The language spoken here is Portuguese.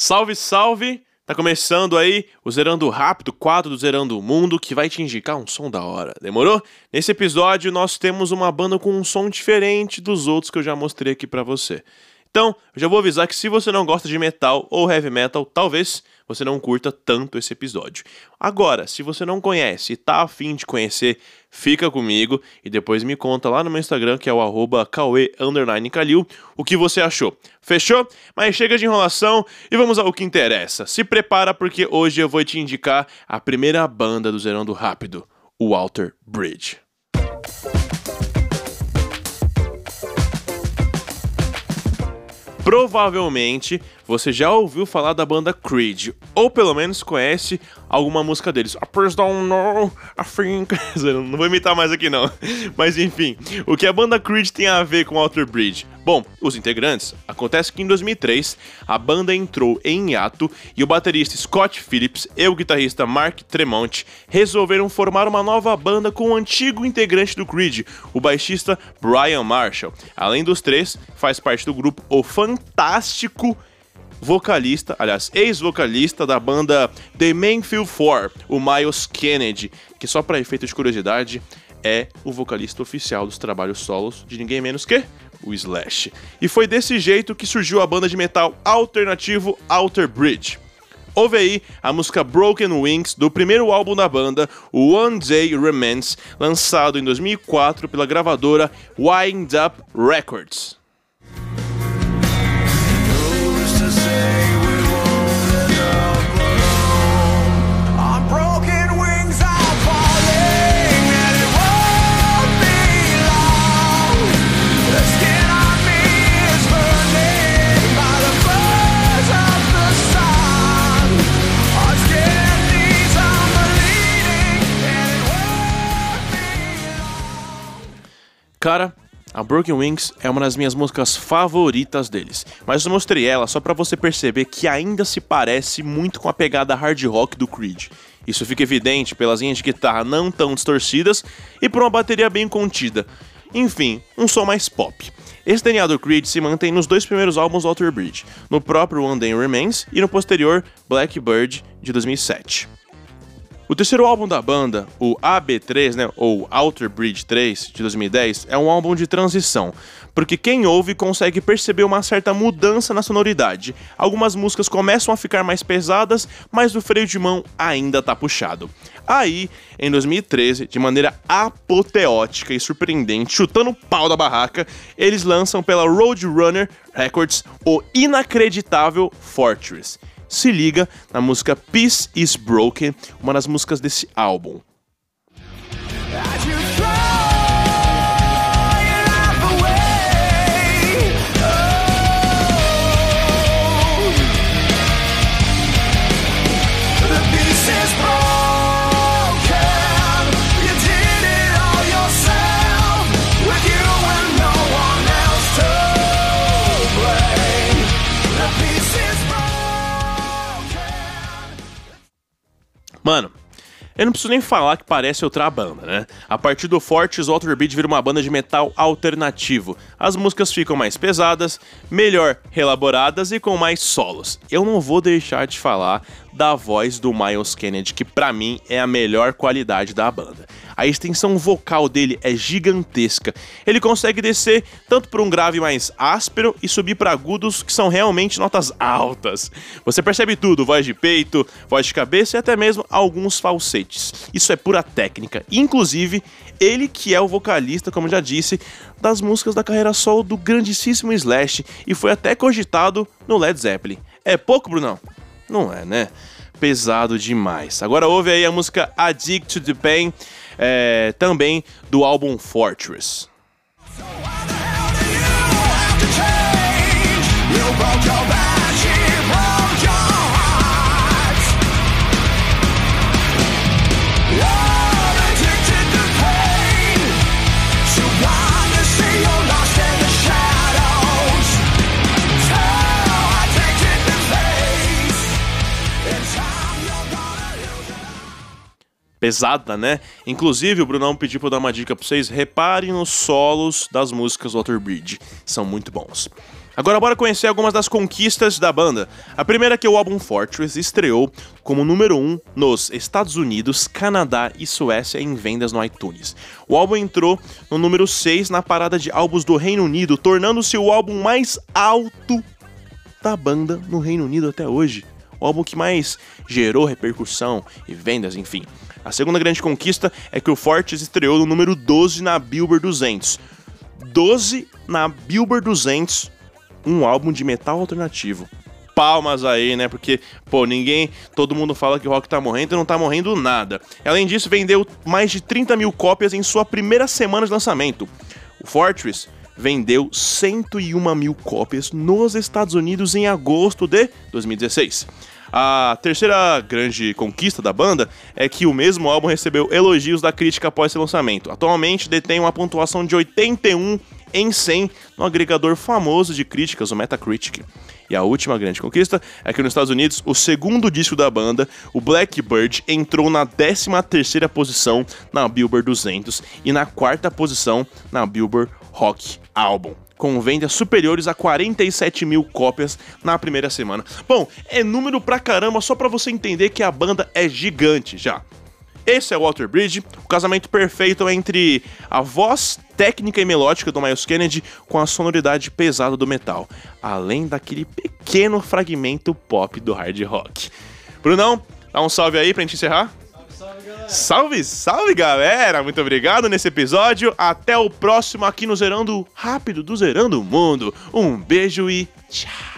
Salve, salve! Tá começando aí o Zerando Rápido, quadro do Zerando Mundo, que vai te indicar um som da hora. Demorou? Nesse episódio nós temos uma banda com um som diferente dos outros que eu já mostrei aqui pra você. Então, já vou avisar que se você não gosta de metal ou heavy metal, talvez você não curta tanto esse episódio. Agora, se você não conhece e tá afim de conhecer, fica comigo e depois me conta lá no meu Instagram, que é o arroba o que você achou. Fechou? Mas chega de enrolação e vamos ao que interessa. Se prepara porque hoje eu vou te indicar a primeira banda do Zerão do Rápido, o Walter Bridge. Provavelmente você já ouviu falar da banda Creed, ou pelo menos conhece alguma música deles. I first don't know, I think... não vou imitar mais aqui não. Mas enfim, o que a banda Creed tem a ver com Alter Bridge? Bom, os integrantes, acontece que em 2003 a banda entrou em hiato e o baterista Scott Phillips e o guitarrista Mark Tremont resolveram formar uma nova banda com o antigo integrante do Creed, o baixista Brian Marshall. Além dos três, faz parte do grupo o fantástico vocalista, aliás, ex-vocalista da banda The Mainfield 4, o Miles Kennedy, que só para efeito de curiosidade é o vocalista oficial dos trabalhos solos de ninguém menos que o Slash. E foi desse jeito que surgiu a banda de metal alternativo Alter Bridge. Ouve aí a música Broken Wings do primeiro álbum da banda, One Day Remains, lançado em 2004 pela gravadora Wind Up Records. Cara, a Broken Wings é uma das minhas músicas favoritas deles, mas eu mostrei ela só para você perceber que ainda se parece muito com a pegada hard rock do Creed. Isso fica evidente pelas linhas de guitarra não tão distorcidas e por uma bateria bem contida. Enfim, um som mais pop. Esse DNA do Creed se mantém nos dois primeiros álbuns do Alter Bridge, no próprio One Day Remains e no posterior Blackbird de 2007. O terceiro álbum da banda, o AB3, né, ou Outer Bridge 3, de 2010, é um álbum de transição, porque quem ouve consegue perceber uma certa mudança na sonoridade. Algumas músicas começam a ficar mais pesadas, mas o freio de mão ainda tá puxado. Aí, em 2013, de maneira apoteótica e surpreendente, chutando o pau da barraca, eles lançam pela Roadrunner Records o inacreditável Fortress se liga na música Peace is Broken, uma das músicas desse álbum. Mano, eu não preciso nem falar que parece outra banda, né? A partir do Fortes, Walter Beat vira uma banda de metal alternativo. As músicas ficam mais pesadas, melhor elaboradas e com mais solos. Eu não vou deixar de falar da voz do Miles Kennedy, que para mim é a melhor qualidade da banda. A extensão vocal dele é gigantesca. Ele consegue descer tanto para um grave mais áspero e subir para agudos que são realmente notas altas. Você percebe tudo: voz de peito, voz de cabeça e até mesmo alguns falsetes. Isso é pura técnica. Inclusive, ele que é o vocalista, como já disse, das músicas da carreira solo do grandíssimo Slash e foi até cogitado no Led Zeppelin. É pouco, Brunão? Não é, né? Pesado demais. Agora ouve aí a música Addict to the Pain, é, também do álbum Fortress. Pesada, né? Inclusive, o Brunão pediu pra eu dar uma dica pra vocês. Reparem nos solos das músicas Water Bridge. São muito bons. Agora bora conhecer algumas das conquistas da banda. A primeira é que o álbum Fortress estreou como número 1 um nos Estados Unidos, Canadá e Suécia em vendas no iTunes. O álbum entrou no número 6 na parada de álbuns do Reino Unido, tornando-se o álbum mais alto da banda no Reino Unido até hoje. O álbum que mais gerou repercussão e vendas, enfim. A segunda grande conquista é que o Fortress estreou no número 12 na Billboard 200. 12 na Billboard 200, um álbum de metal alternativo. Palmas aí, né? Porque, pô, ninguém. Todo mundo fala que o rock tá morrendo e não tá morrendo nada. Além disso, vendeu mais de 30 mil cópias em sua primeira semana de lançamento. O Fortress vendeu 101 mil cópias nos Estados Unidos em agosto de 2016. A terceira grande conquista da banda é que o mesmo álbum recebeu elogios da crítica após seu lançamento. Atualmente detém uma pontuação de 81 em 100 no agregador famoso de críticas, o Metacritic. E a última grande conquista é que nos Estados Unidos, o segundo disco da banda, o Blackbird, entrou na 13ª posição na Billboard 200 e na quarta posição na Billboard Rock Album com vendas superiores a 47 mil cópias na primeira semana. Bom, é número pra caramba só pra você entender que a banda é gigante já. Esse é o Walter Bridge, o casamento perfeito entre a voz técnica e melódica do Miles Kennedy com a sonoridade pesada do metal, além daquele pequeno fragmento pop do hard rock. Brunão, dá um salve aí pra gente encerrar. Salve, salve galera! Muito obrigado nesse episódio. Até o próximo aqui no Zerando Rápido do Zerando Mundo. Um beijo e tchau!